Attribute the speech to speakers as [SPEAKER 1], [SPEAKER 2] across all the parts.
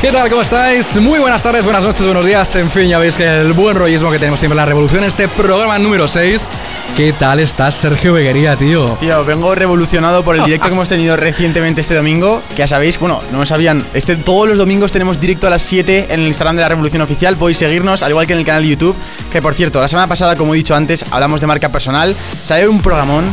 [SPEAKER 1] ¿qué tal? ¿Cómo estáis? Muy buenas tardes, buenas noches, buenos días. En fin, ya veis que el buen rollismo que tenemos siempre en la revolución, este programa número 6. ¿Qué tal estás, Sergio Beguería, tío?
[SPEAKER 2] Tío, vengo revolucionado por el directo que hemos tenido recientemente este domingo. Que ya sabéis, bueno, no lo sabían. Este, todos los domingos tenemos directo a las 7 en el Instagram de la Revolución Oficial. Podéis seguirnos, al igual que en el canal de YouTube. Que por cierto, la semana pasada, como he dicho antes, hablamos de marca personal. Salió un programón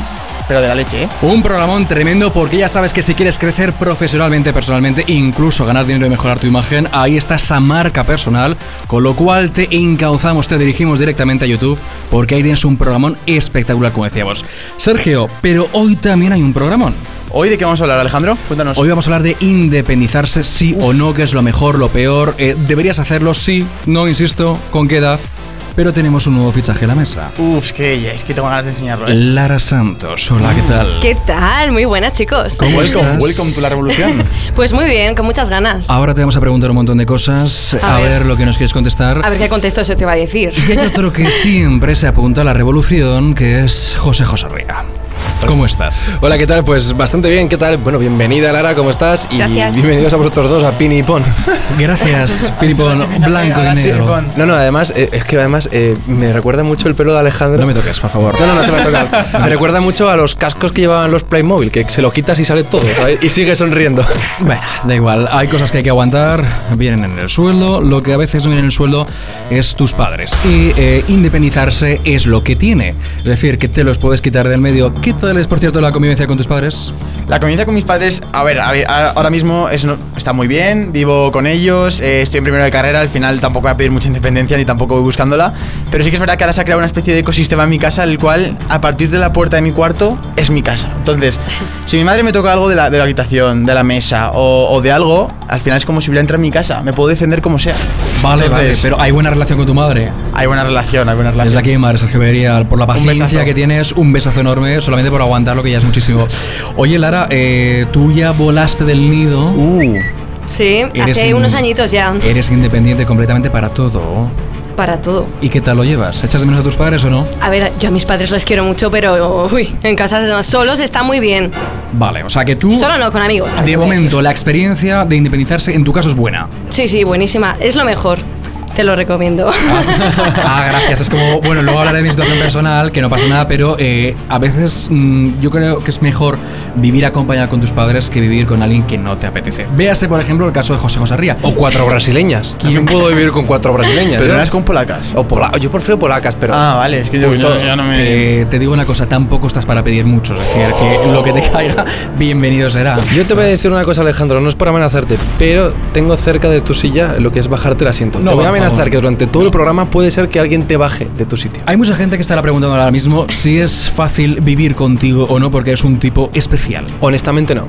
[SPEAKER 2] pero de la leche, ¿eh?
[SPEAKER 1] Un programón tremendo porque ya sabes que si quieres crecer profesionalmente, personalmente, incluso ganar dinero y mejorar tu imagen, ahí está esa marca personal, con lo cual te encauzamos, te dirigimos directamente a YouTube porque ahí tienes un programón espectacular, como decíamos. Sergio, pero hoy también hay un programón.
[SPEAKER 2] ¿Hoy de qué vamos a hablar, Alejandro? Cuéntanos.
[SPEAKER 1] Hoy vamos a hablar de independizarse, sí o no, qué es lo mejor, lo peor. Eh, ¿Deberías hacerlo? Sí, no, insisto, ¿con qué edad? Pero tenemos un nuevo fichaje a la mesa.
[SPEAKER 2] Uf, es que, es que tengo ganas de enseñarlo. ¿eh?
[SPEAKER 1] Lara Santos, hola, ¿qué tal?
[SPEAKER 3] ¿Qué tal? Muy buenas, chicos.
[SPEAKER 2] ¿Cómo welcome, welcome to la revolución.
[SPEAKER 3] pues muy bien, con muchas ganas.
[SPEAKER 1] Ahora te vamos a preguntar un montón de cosas, a, ver. lo que nos quieres contestar.
[SPEAKER 3] A ver qué contesto eso te va a decir.
[SPEAKER 1] Y hay otro que siempre se apunta a la revolución, que es José José. ¿Cómo estás?
[SPEAKER 4] Hola, ¿qué tal? Pues bastante bien, ¿qué tal? Bueno, bienvenida Lara, ¿cómo estás?
[SPEAKER 3] Y
[SPEAKER 4] bienvenidos a vosotros dos, a Pini y Pon.
[SPEAKER 1] Gracias, Pini Pon, blanco y negro.
[SPEAKER 4] No, no, además, eh, es que además eh, me recuerda mucho el pelo de Alejandro.
[SPEAKER 1] No me toques, por favor.
[SPEAKER 4] No, no, no te voy a tocar. me recuerda mucho a los cascos que llevaban los Playmobil, que se lo quitas y sale todo, Y sigue sonriendo.
[SPEAKER 1] Bueno, da igual, hay cosas que hay que aguantar, vienen en el sueldo, lo que a veces no viene en el sueldo es tus padres. Y eh, independizarse es lo que tiene. Es decir, que te los puedes quitar del medio. ¿Qué tal es, por cierto, la convivencia con tus padres?
[SPEAKER 2] La convivencia con mis padres, a ver, ahora mismo es, está muy bien, vivo con ellos, eh, estoy en primero de carrera, al final tampoco voy a pedir mucha independencia ni tampoco voy buscándola, pero sí que es verdad que ahora se ha creado una especie de ecosistema en mi casa, el cual a partir de la puerta de mi cuarto es mi casa. Entonces, si mi madre me toca algo de la, de la habitación, de la mesa o, de algo, al final es como si hubiera entrado en mi casa, me puedo defender como sea.
[SPEAKER 1] Vale, vale, pero ¿hay buena relación con tu madre?
[SPEAKER 2] Hay buena relación, hay buena relación.
[SPEAKER 1] Desde aquí, madre Sergio Bería, por la paciencia que tienes, un besazo enorme, solamente por aguantar lo que ya es muchísimo. Oye, Lara, eh, tú ya volaste del nido.
[SPEAKER 3] Uh. Sí, hace unos añitos ya.
[SPEAKER 1] Eres independiente completamente para todo.
[SPEAKER 3] Para todo.
[SPEAKER 1] ¿Y qué tal lo llevas? ¿Echas de menos a tus padres o no?
[SPEAKER 3] A ver, yo a mis padres les quiero mucho, pero uy, en casa solos está muy bien.
[SPEAKER 1] Vale, o sea que tú.
[SPEAKER 3] Solo no, con amigos.
[SPEAKER 1] De momento, la experiencia de independizarse en tu caso es buena.
[SPEAKER 3] Sí, sí, buenísima. Es lo mejor. Te lo recomiendo.
[SPEAKER 1] Ah, gracias. Es como, bueno, luego hablaré de mi situación personal, que no pasa nada, pero eh, a veces mm, yo creo que es mejor vivir acompañado con tus padres que vivir con alguien que no te apetece. Véase, por ejemplo, el caso de José José Ría.
[SPEAKER 4] O cuatro brasileñas. ¿Quién puedo vivir con cuatro brasileñas?
[SPEAKER 2] Pero no es con polacas.
[SPEAKER 4] O pola yo prefiero polacas, pero.
[SPEAKER 2] Ah, vale, es que yo, no me.
[SPEAKER 1] Eh, te digo una cosa, tampoco estás para pedir mucho. Es decir, que lo que te caiga, bienvenido será.
[SPEAKER 4] Yo te voy a decir una cosa, Alejandro, no es para amenazarte, pero tengo cerca de tu silla lo que es bajarte el asiento. No, te voy a amenazar que durante todo el programa puede ser que alguien te baje de tu sitio.
[SPEAKER 1] Hay mucha gente que estará preguntando ahora mismo si es fácil vivir contigo o no porque es un tipo especial.
[SPEAKER 4] Honestamente no.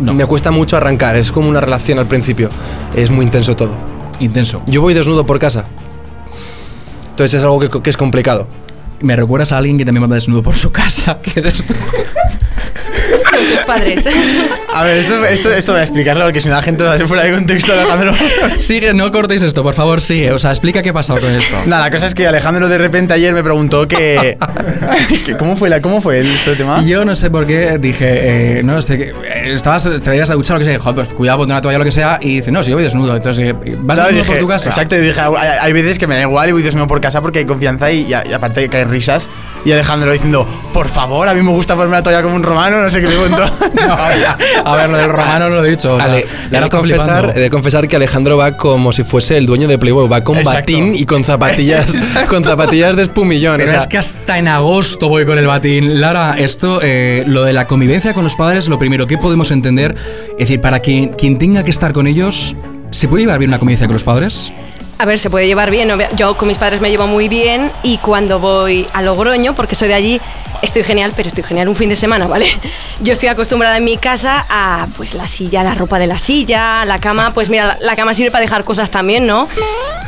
[SPEAKER 4] no. Me cuesta mucho arrancar, es como una relación al principio. Es muy intenso todo.
[SPEAKER 1] Intenso.
[SPEAKER 4] Yo voy desnudo por casa. Entonces es algo que, es complicado.
[SPEAKER 1] Me recuerdas a alguien que también va desnudo por su casa, que eres tú.
[SPEAKER 3] Tus padres.
[SPEAKER 2] A ver, esto, esto, voy a explicarlo porque si no la gente va a ser fuera de contexto, Alejandro.
[SPEAKER 1] Sigue, no cortéis esto, por favor, sigue. O sea, explica qué ha pasado con esto.
[SPEAKER 2] Nada, la cosa es que Alejandro de repente ayer me preguntó que. ¿Cómo fue, la, cómo fue este tema?
[SPEAKER 1] Yo no sé por qué dije, eh, no, este, eh, estabas, te ibas a duchar o lo que sea. Joder, pues cuidado, ponte una toalla o lo que sea. Y dice, no, si yo voy desnudo. Entonces, eh, ¿vas desnudo por tu casa?
[SPEAKER 2] Exacto, y dije, hay, veces que me da igual y voy desnudo por casa porque hay confianza y, y, y aparte caen risas. Y Alejandro diciendo, por favor, a mí me gusta ponerme la toalla como un romano, no sé qué le cuento.
[SPEAKER 1] a ver, lo del romano no lo he dicho.
[SPEAKER 4] he, de confesar, de confesar que Alejandro va como si fuese el dueño de Playboy, va con batín y con zapatillas, con zapatillas de espumillón.
[SPEAKER 1] Pero es que hasta en agosto voy con el batín. Lara, esto, eh, lo de la convivencia con los padres, lo primero que podemos entender, es decir, para quien, quien tenga que estar con ellos, ¿se puede llevar bien una convivencia con los padres?
[SPEAKER 3] A ver, se puede llevar bien. Yo con mis padres me llevo muy bien y cuando voy a Logroño, porque soy de allí, estoy genial, pero estoy genial un fin de semana, ¿vale? Yo estoy acostumbrada en mi casa a pues la silla, la ropa de la silla, la cama, pues mira, la, cama sirve para dejar cosas también, ¿no?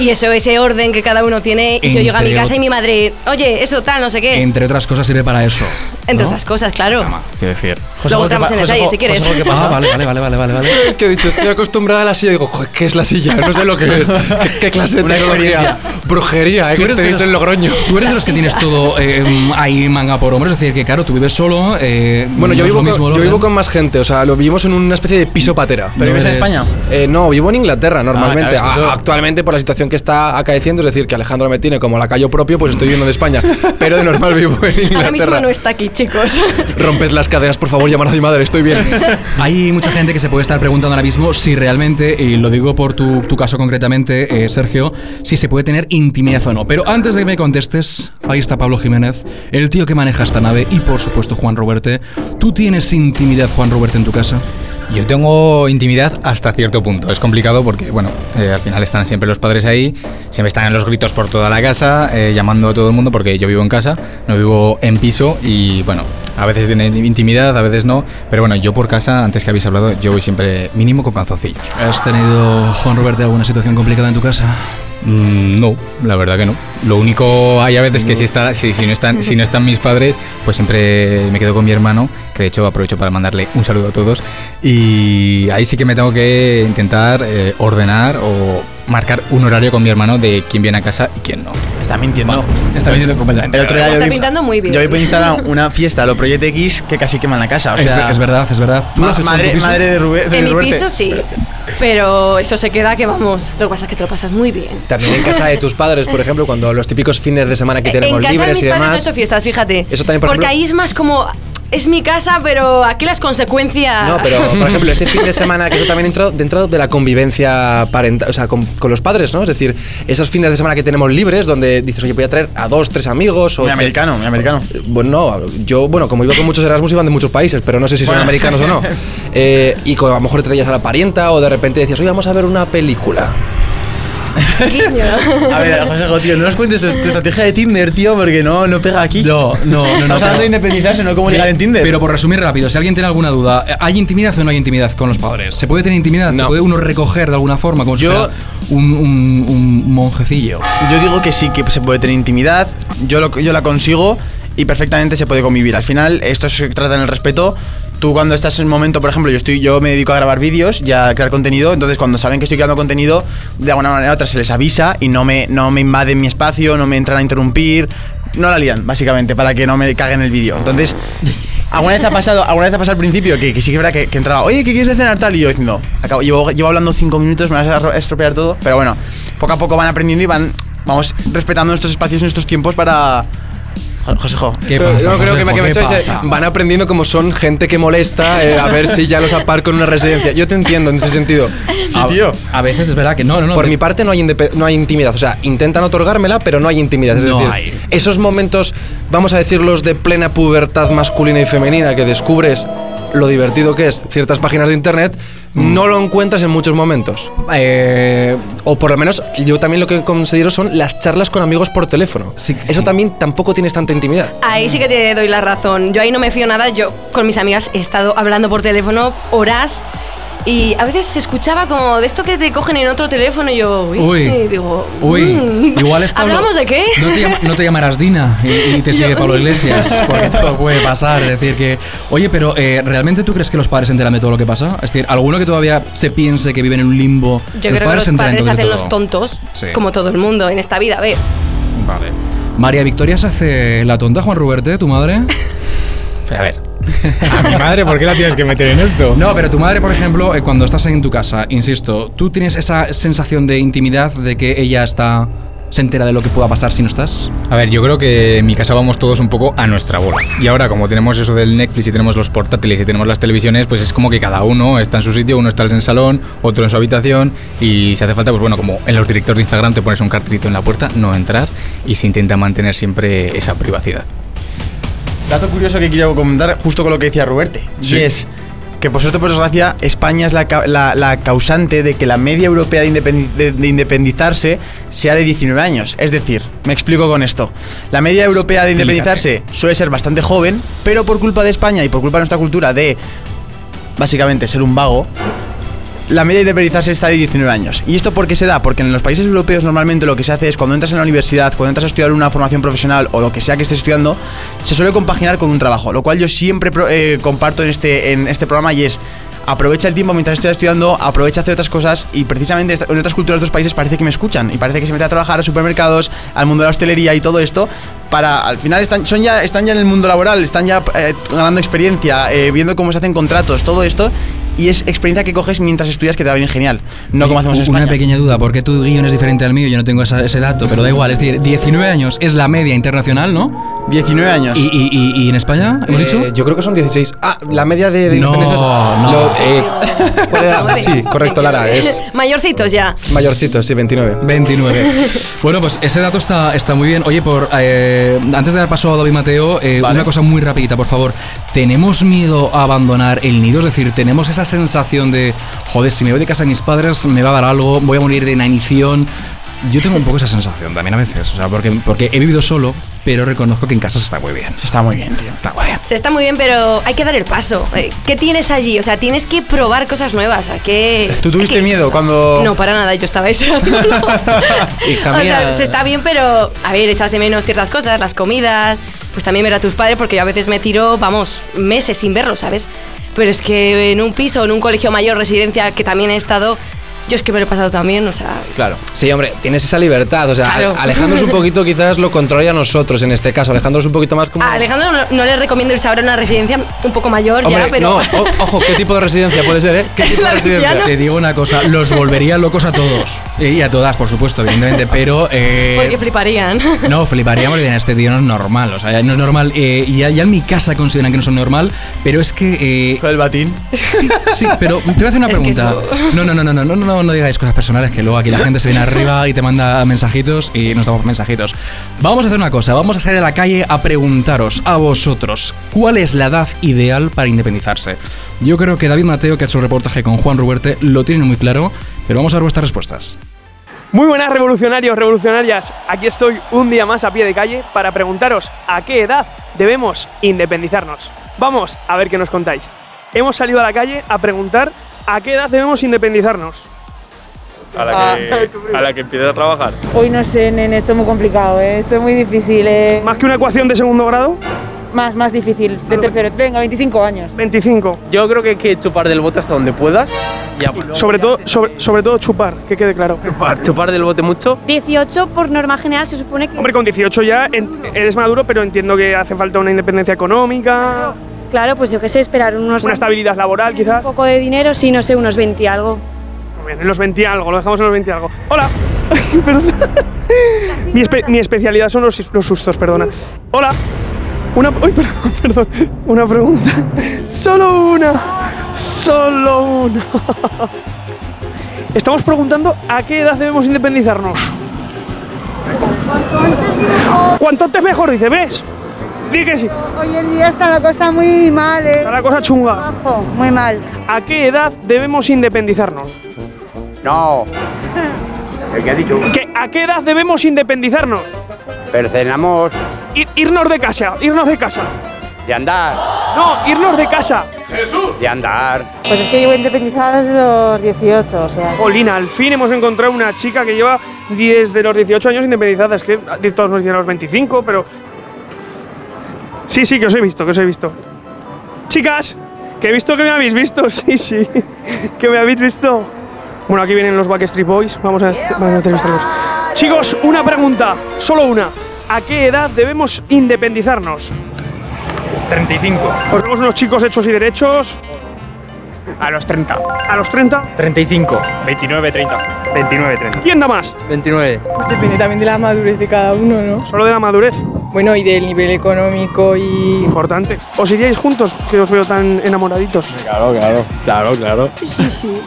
[SPEAKER 3] Y eso, ese orden que cada uno tiene. Y yo llego a mi casa y mi madre, oye, eso tal, no sé qué.
[SPEAKER 1] Entre otras cosas sirve para eso.
[SPEAKER 3] Entre
[SPEAKER 1] ¿no?
[SPEAKER 3] otras cosas, claro.
[SPEAKER 1] Quiero decir.
[SPEAKER 3] Luego entramos en detalle si quieres.
[SPEAKER 1] Ah, vale, vale, vale, vale, vale, vale.
[SPEAKER 4] Es que he dicho, estoy acostumbrada a la silla y digo, "Joder, ¿qué es la silla? No sé lo que es. ¿Qué, qué clase de
[SPEAKER 2] Una
[SPEAKER 4] tecnología? Brujería, ¿eh?
[SPEAKER 1] Tú
[SPEAKER 4] Que
[SPEAKER 1] eres de
[SPEAKER 4] tenéis
[SPEAKER 1] los-
[SPEAKER 4] en Logroño.
[SPEAKER 1] Tú eres de los que tienes todo eh, ahí manga por hombros, es decir, que claro, tú vives solo. eh,
[SPEAKER 4] Bueno, yo,
[SPEAKER 1] no
[SPEAKER 4] vivo
[SPEAKER 1] lo mismo
[SPEAKER 4] con, yo vivo con más gente, o sea, lo vivimos en una especie de piso patera.
[SPEAKER 2] ¿Pero vives en España?
[SPEAKER 4] Eh, no, vivo en Inglaterra normalmente.
[SPEAKER 2] claro, es que eso-
[SPEAKER 4] A- Actualmente, por la situación que está acaeciendo, es decir, que Alejandro me tiene como lacayo propio, pues estoy viviendo de España. Pero de normal vivo en Inglaterra.
[SPEAKER 3] Ahora mismo no está aquí, chicos.
[SPEAKER 4] Romped las cadenas, por favor, llamad a mi madre, estoy bien.
[SPEAKER 1] Hay mucha gente que se puede estar preguntando ahora mismo si realmente, y lo digo por tu, tu caso concretamente, eh, Sergio, si se puede tener intimidad o no. Pero antes de que me contestes, ahí está Pablo Jiménez, el tío que maneja esta nave, y por supuesto Juan Roberte. ¿Tú tienes intimidad, Juan Roberte, en tu casa?
[SPEAKER 5] Yo tengo intimidad hasta cierto punto. Es complicado porque, bueno, eh, al final están siempre los padres ahí, siempre están en los gritos por toda la casa, eh, llamando a todo el mundo porque yo vivo en casa, no vivo en piso y, bueno, a veces tienen intimidad, a veces no. Pero bueno, yo por casa, antes que habéis hablado, yo voy siempre mínimo con calzoncillos.
[SPEAKER 1] ¿Has tenido, Juan Roberte, alguna situación complicada en tu casa?
[SPEAKER 5] Mm, no, la verdad que no. Lo único hay a veces que si, está, si, si no están, si no están mis padres, pues siempre me quedo con mi hermano, que de hecho aprovecho para mandarle un saludo a todos. Y ahí sí que me tengo que intentar eh, ordenar o marcar un horario con mi hermano de quién viene a casa y quién no.
[SPEAKER 2] Está mintiendo.
[SPEAKER 1] Está mintiendo completamente.
[SPEAKER 2] El otro día
[SPEAKER 3] Está pintando muy bien.
[SPEAKER 2] Yo vi por Instagram una fiesta a lo Project X que casi queman la casa. O
[SPEAKER 1] Es,
[SPEAKER 2] sea,
[SPEAKER 1] es verdad, es verdad. ¿Tú
[SPEAKER 2] ma-
[SPEAKER 1] has hecho en
[SPEAKER 2] madre,
[SPEAKER 1] tu piso?
[SPEAKER 2] madre de Rubén. de
[SPEAKER 3] En mi piso sí. Pero eso se queda que vamos. Lo que pasa es que te lo pasas muy bien.
[SPEAKER 4] También en casa de tus padres, por ejemplo, cuando los típicos fines de semana que tenemos
[SPEAKER 3] en casa de
[SPEAKER 4] libres
[SPEAKER 3] mis
[SPEAKER 4] y
[SPEAKER 3] padres no he
[SPEAKER 4] demás.
[SPEAKER 3] hecho fiestas, fíjate.
[SPEAKER 4] Eso también, por
[SPEAKER 3] Porque
[SPEAKER 4] ejemplo-
[SPEAKER 3] ahí es más como. Es mi casa, pero aquí las consecuencias.
[SPEAKER 4] No, pero por ejemplo, ese fin de semana que eso también entró dentro de la convivencia parental, o sea, con, con los padres, ¿no? Es decir, esos fines de semana que tenemos libres, donde dices, oye, voy a traer a dos, tres amigos. O
[SPEAKER 2] Mi americano, mi americano.
[SPEAKER 4] Bueno, no, yo, bueno, como iba con muchos Erasmus, iban de muchos países, pero no sé si son
[SPEAKER 2] Bueno.
[SPEAKER 4] americanos o no. Eh, y co- a lo mejor traías a la parienta o de repente decías, oye, vamos a ver una película.
[SPEAKER 3] Guiño.
[SPEAKER 2] A ver, José, tío, no nos cuentes tu, tu estrategia de Tinder, tío, porque no, no pega aquí.
[SPEAKER 1] No, no, no. no
[SPEAKER 2] hablando
[SPEAKER 1] pero-
[SPEAKER 2] de independizarse, no cómo ligar en Tinder.
[SPEAKER 1] Pero por resumir rápido, si alguien tiene alguna duda, ¿hay intimidad o no hay intimidad con los padres? ¿Se puede tener intimidad? ¿Se puede uno recoger de alguna forma como si
[SPEAKER 2] Yo-
[SPEAKER 1] fuera un, un- un monjecillo?
[SPEAKER 2] Yo digo que sí, que se puede tener intimidad, yo, lo, yo la consigo y perfectamente se puede convivir. Al final, esto se trata en el respeto. Tú cuando estás en un momento, por ejemplo, yo estoy, yo me dedico a grabar vídeos y a crear contenido, entonces cuando saben que estoy creando contenido, de alguna manera u otra se les avisa y no me, no me invaden mi espacio, no me entran a interrumpir, no la lían, básicamente, para que no me caguen el vídeo. Entonces, alguna vez ha pasado, alguna vez ha pasado al principio que, que sí que es verdad que, que entraba, oye, ¿qué quieres cenar tal? Y yo diciendo, acabo, llevo, llevo hablando cinco minutos, me vas a ro- estropear todo. Pero bueno, poco a poco van aprendiendo y van, vamos respetando nuestros espacios y nuestros tiempos para. Jo- José Jo.
[SPEAKER 1] ¿Qué pasa?
[SPEAKER 4] yo creo que que me ha
[SPEAKER 1] ¿Qué
[SPEAKER 4] hecho dice,
[SPEAKER 1] pasa?
[SPEAKER 4] van aprendiendo como son gente que molesta, eh, a ver si ya los aparco en una residencia. Yo te entiendo en ese sentido.
[SPEAKER 1] a,
[SPEAKER 2] tío.
[SPEAKER 1] a veces es verdad que no, no, no.
[SPEAKER 4] Por
[SPEAKER 1] te-
[SPEAKER 4] mi parte no hay, indepe- no hay intimidad. O sea, intentan otorgármela, pero no hay intimidad. Es
[SPEAKER 1] No
[SPEAKER 4] decir,
[SPEAKER 1] hay.
[SPEAKER 4] esos momentos, vamos a decirlos, de plena pubertad masculina y femenina que descubres lo divertido que es ciertas páginas de internet. No lo encuentras en muchos momentos.
[SPEAKER 1] Eh,
[SPEAKER 4] O por lo menos yo también lo que considero son las charlas con amigos por teléfono.
[SPEAKER 1] Sí,
[SPEAKER 4] Eso
[SPEAKER 1] sí.
[SPEAKER 4] también tampoco tienes tanta intimidad.
[SPEAKER 3] Ahí sí que te doy la razón. Yo ahí no me fío nada. Yo con mis amigas he estado hablando por teléfono horas y a veces se escuchaba como de esto que te cogen en otro teléfono y yo, uy,
[SPEAKER 1] Uy.
[SPEAKER 3] y digo,
[SPEAKER 1] Uy,
[SPEAKER 3] mm,
[SPEAKER 1] igual es Pablo.
[SPEAKER 3] ¿Hablamos de qué?
[SPEAKER 1] No te, llama- no te llamarás Dina y, y te sigue Pablo Iglesias, porque todo puede pasar. Es decir, que. Oye, pero eh, ¿realmente tú crees que los padres se enteran de todo lo que pasa? Es decir, ¿alguno que todavía se piense que viven en un limbo?
[SPEAKER 3] Yo creo que los
[SPEAKER 1] se
[SPEAKER 3] padres hacen los tontos,
[SPEAKER 1] Sí.
[SPEAKER 3] como todo el mundo en esta vida. A ver,
[SPEAKER 1] Vale. María Victoria se hace la tonta, Juan Ruberte, tu madre.
[SPEAKER 5] A ver, a mi madre, ¿por qué la tienes que meter en esto?
[SPEAKER 1] No, pero tu madre, por ejemplo, eh, cuando estás en tu casa, insisto, ¿tú tienes esa sensación de intimidad de que ella está. se entera de lo que pueda pasar si no estás?
[SPEAKER 5] A ver, yo creo que en mi casa vamos todos un poco a nuestra bola. Y ahora, como tenemos eso del Netflix y tenemos los portátiles y tenemos las televisiones, pues es como que cada uno está en su sitio, uno está en el salón, otro en su habitación. Y si hace falta, pues bueno, como en los directores de Instagram te pones un cartelito en la puerta, no entrar y se intenta mantener siempre esa privacidad.
[SPEAKER 2] Dato curioso que quiero comentar justo con lo que decía Ruberte.
[SPEAKER 5] Sí.
[SPEAKER 2] Y es que por suerte por desgracia España es la, la- la causante de que la media europea de, independi- de- de independizarse sea de 19 años. Es decir, me explico con esto. La media europea de independizarse suele ser bastante joven, pero por culpa de España y por culpa de nuestra cultura de básicamente ser un vago, la media de independizarse está de 19 años. ¿Y esto por qué se da? Porque en los países europeos normalmente lo que se hace es cuando entras en la universidad, cuando entras a estudiar una formación profesional o lo que sea que estés estudiando, se suele compaginar con un trabajo, lo cual yo siempre eh, comparto en este, en este programa y es aprovecha el tiempo mientras estoy estudiando, aprovecha hacer otras cosas y precisamente en otras culturas de otros países parece que me escuchan y parece que se mete a trabajar a supermercados, al mundo de la hostelería y todo esto para al final están son ya están ya en el mundo laboral, están ya eh, ganando experiencia, eh, viendo cómo se hacen contratos, todo esto y es experiencia que coges mientras estudias que te va a venir genial, no como hacemos en
[SPEAKER 1] Una
[SPEAKER 2] España.
[SPEAKER 1] pequeña duda, porque tu guion es diferente al mío, yo no tengo esa- ese dato, pero da igual, es decir, 19 años es la media internacional, ¿no?
[SPEAKER 2] 19 años.
[SPEAKER 1] ¿Y, y- y- y en España, hemos
[SPEAKER 4] Eh,
[SPEAKER 1] dicho?
[SPEAKER 4] Yo creo que son 16. Ah, la media de, de
[SPEAKER 1] No, no.
[SPEAKER 4] Lo- eh, ¿cuál era? Sí, correcto, Lara. Es
[SPEAKER 3] Mayorcitos ya.
[SPEAKER 4] mayorcito, sí, 29.
[SPEAKER 1] 29. bueno, pues ese dato está, está muy bien. Oye, por eh, antes de dar paso a David Mateo, eh,
[SPEAKER 2] Vale.
[SPEAKER 1] una cosa muy rapidita, por favor. ¿Tenemos miedo a abandonar el nido? Es decir, ¿tenemos esa sensación de, joder, si me voy de casa de mis padres me va a dar algo, voy a morir de inanición? Yo tengo un poco esa sensación también a veces, o sea, porque, porque he vivido solo, pero reconozco que en casa se está muy bien.
[SPEAKER 2] Se está muy bien, tío.
[SPEAKER 1] Está guay.
[SPEAKER 3] Se está muy bien, pero hay que dar el paso. Eh, ¿Qué tienes allí? O sea, tienes que probar cosas nuevas. ¿a qué,
[SPEAKER 2] ¿Tú tuviste
[SPEAKER 3] que-
[SPEAKER 2] miedo cuando
[SPEAKER 3] No, para nada, yo estaba deseándolo.
[SPEAKER 4] Hija
[SPEAKER 3] o sea, se está bien, pero a ver, echas de menos ciertas cosas, las comidas, pues también ver a tus padres, porque yo a veces me tiro, vamos, meses sin verlos, ¿sabes? Pero es que en un piso, en un colegio mayor, residencia, que también he estado, yo es que me lo he pasado también, o sea,
[SPEAKER 4] Claro. Sí, hombre, tienes esa libertad. O sea,
[SPEAKER 3] Claro.
[SPEAKER 4] alejándonos un poquito, quizás lo contrario a nosotros en este caso. Alejándonos un poquito más como.
[SPEAKER 3] a Alejandro no, no le recomiendo irse ahora a una residencia un poco mayor
[SPEAKER 4] Hombre,
[SPEAKER 3] ya, pero...
[SPEAKER 4] no, o- ojo, ¿qué tipo de residencia puede ser, eh? ¿Qué tipo de residencia?
[SPEAKER 1] Te digo una cosa, los volvería locos a todos. Y a todas, por supuesto, evidentemente, pero... eh,
[SPEAKER 3] Porque fliparían.
[SPEAKER 1] No, fliparíamos y dirían, este tío no es normal. O sea, no es normal. eh, y ya, ya en mi casa consideran que no son normal, pero es que. eh,
[SPEAKER 2] con el batín?
[SPEAKER 1] sí, sí, pero te voy a hacer una
[SPEAKER 3] Es que es
[SPEAKER 1] pregunta. No, no, no, no, no, no, no, no digáis cosas personales que luego aquí la gente se viene arriba y te manda mensajitos y nos damos mensajitos. Vamos a hacer una cosa, vamos a salir a la calle a preguntaros a vosotros cuál es la edad ideal para independizarse. Yo creo que David Mateo, que ha hecho el reportaje con Juan Ruberte, lo tiene muy claro, pero vamos a ver vuestras respuestas.
[SPEAKER 6] Muy buenas revolucionarios, revolucionarias. Aquí estoy un día más a pie de calle para preguntaros a qué edad debemos independizarnos. Vamos a ver qué nos contáis. Hemos salido a la calle a preguntar a qué edad debemos independizarnos.
[SPEAKER 7] A la, que, a la que empieces a trabajar.
[SPEAKER 8] Hoy no sé, nene, esto es muy complicado, ¿eh? esto es muy difícil. ¿eh?
[SPEAKER 6] Más que una ecuación de segundo grado,
[SPEAKER 8] Más, más difícil, de tercero. Venga, 25 años.
[SPEAKER 6] 25.
[SPEAKER 7] Yo creo que hay que chupar del bote hasta donde puedas. Y
[SPEAKER 6] Sobre todo, sobre, sobre todo chupar, que quede claro.
[SPEAKER 7] chupar, chupar del bote mucho.
[SPEAKER 9] 18 por norma general se supone que...
[SPEAKER 6] Hombre, con 18 ya en- eres maduro, pero entiendo que hace falta una independencia económica,
[SPEAKER 9] Claro, pues yo qué sé, esperar unos...
[SPEAKER 6] una estabilidad laboral quizás.
[SPEAKER 9] Un poco de dinero, sí, no sé, unos 20 y algo.
[SPEAKER 6] Bien, en los 20 y algo, lo dejamos en los 20 y algo. Hola. Mi, espe- mi especialidad son los, los sustos, perdona. Hola. Una, uy, perdón, perdón. Una pregunta. Solo una. Solo una. Estamos preguntando a qué edad debemos independizarnos. Cuanto antes mejor, dice, ¿ves? Di que sí.
[SPEAKER 8] Hoy en día está la cosa muy mal, ¿eh?
[SPEAKER 6] Está la cosa chunga.
[SPEAKER 8] Muy mal.
[SPEAKER 6] ¿A qué edad debemos independizarnos?
[SPEAKER 10] No. ¿El que ha dicho?
[SPEAKER 6] ¿Qué- ¿A qué edad debemos independizarnos?
[SPEAKER 10] Percenamos
[SPEAKER 6] Ir- irnos de casa, irnos de casa.
[SPEAKER 10] de andar,
[SPEAKER 6] No, irnos de casa.
[SPEAKER 10] de andar.
[SPEAKER 8] Pues es que llevo independizada desde los 18, o sea.
[SPEAKER 6] Olina, al fin hemos encontrado una chica que lleva desde los 18 años independizada. Es que todos nos dicen los 25, pero. Sí, sí, que os he visto, que os he visto. Chicas, que he visto que me habéis visto. Sí, sí, que me habéis visto. Bueno, aquí vienen los Backstreet Boys. Vamos a, vamos a entrevistarlos. Chicos, una pregunta, solo una. ¿A qué edad debemos independizarnos?
[SPEAKER 7] 35.
[SPEAKER 6] Os vemos unos chicos hechos y derechos.
[SPEAKER 7] A los 30.
[SPEAKER 6] A los 30.
[SPEAKER 7] 35. 29, 30. 29, 30.
[SPEAKER 6] ¿Quién da más?
[SPEAKER 7] 29.
[SPEAKER 8] Depende también de la madurez de cada uno, ¿no?
[SPEAKER 6] Solo de la madurez.
[SPEAKER 8] Bueno, y del nivel económico y.
[SPEAKER 6] Importante. ¿Os iríais juntos? Que os veo tan enamoraditos.
[SPEAKER 7] Claro, claro. Claro, claro.
[SPEAKER 9] Sí, sí.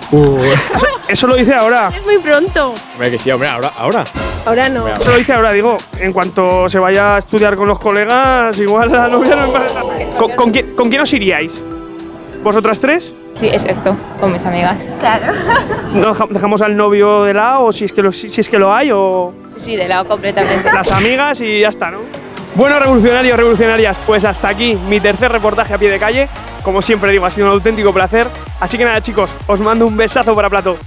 [SPEAKER 6] Eso lo dice ahora.
[SPEAKER 9] Es muy pronto.
[SPEAKER 7] Hombre, que sí, hombre, ahora. ahora.
[SPEAKER 9] Ahora no.
[SPEAKER 6] Eso lo dice ahora, digo. En cuanto se vaya a estudiar con los colegas, igual la novia no ¿Con, con quién, ¿Con quién os iríais? ¿Vosotras tres?
[SPEAKER 8] Sí, exacto, con mis amigas.
[SPEAKER 9] Claro.
[SPEAKER 6] ¿No deja- ¿Dejamos al novio de lado o si es que lo, si, si es que lo hay o
[SPEAKER 8] Sí, sí, de lado completamente.
[SPEAKER 6] las amigas y ya está, ¿no? Bueno, revolucionarios, revolucionarias, pues hasta aquí mi tercer reportaje a pie de calle. como siempre digo, ha sido un auténtico placer. Así que nada, chicos, os mando un besazo para plato.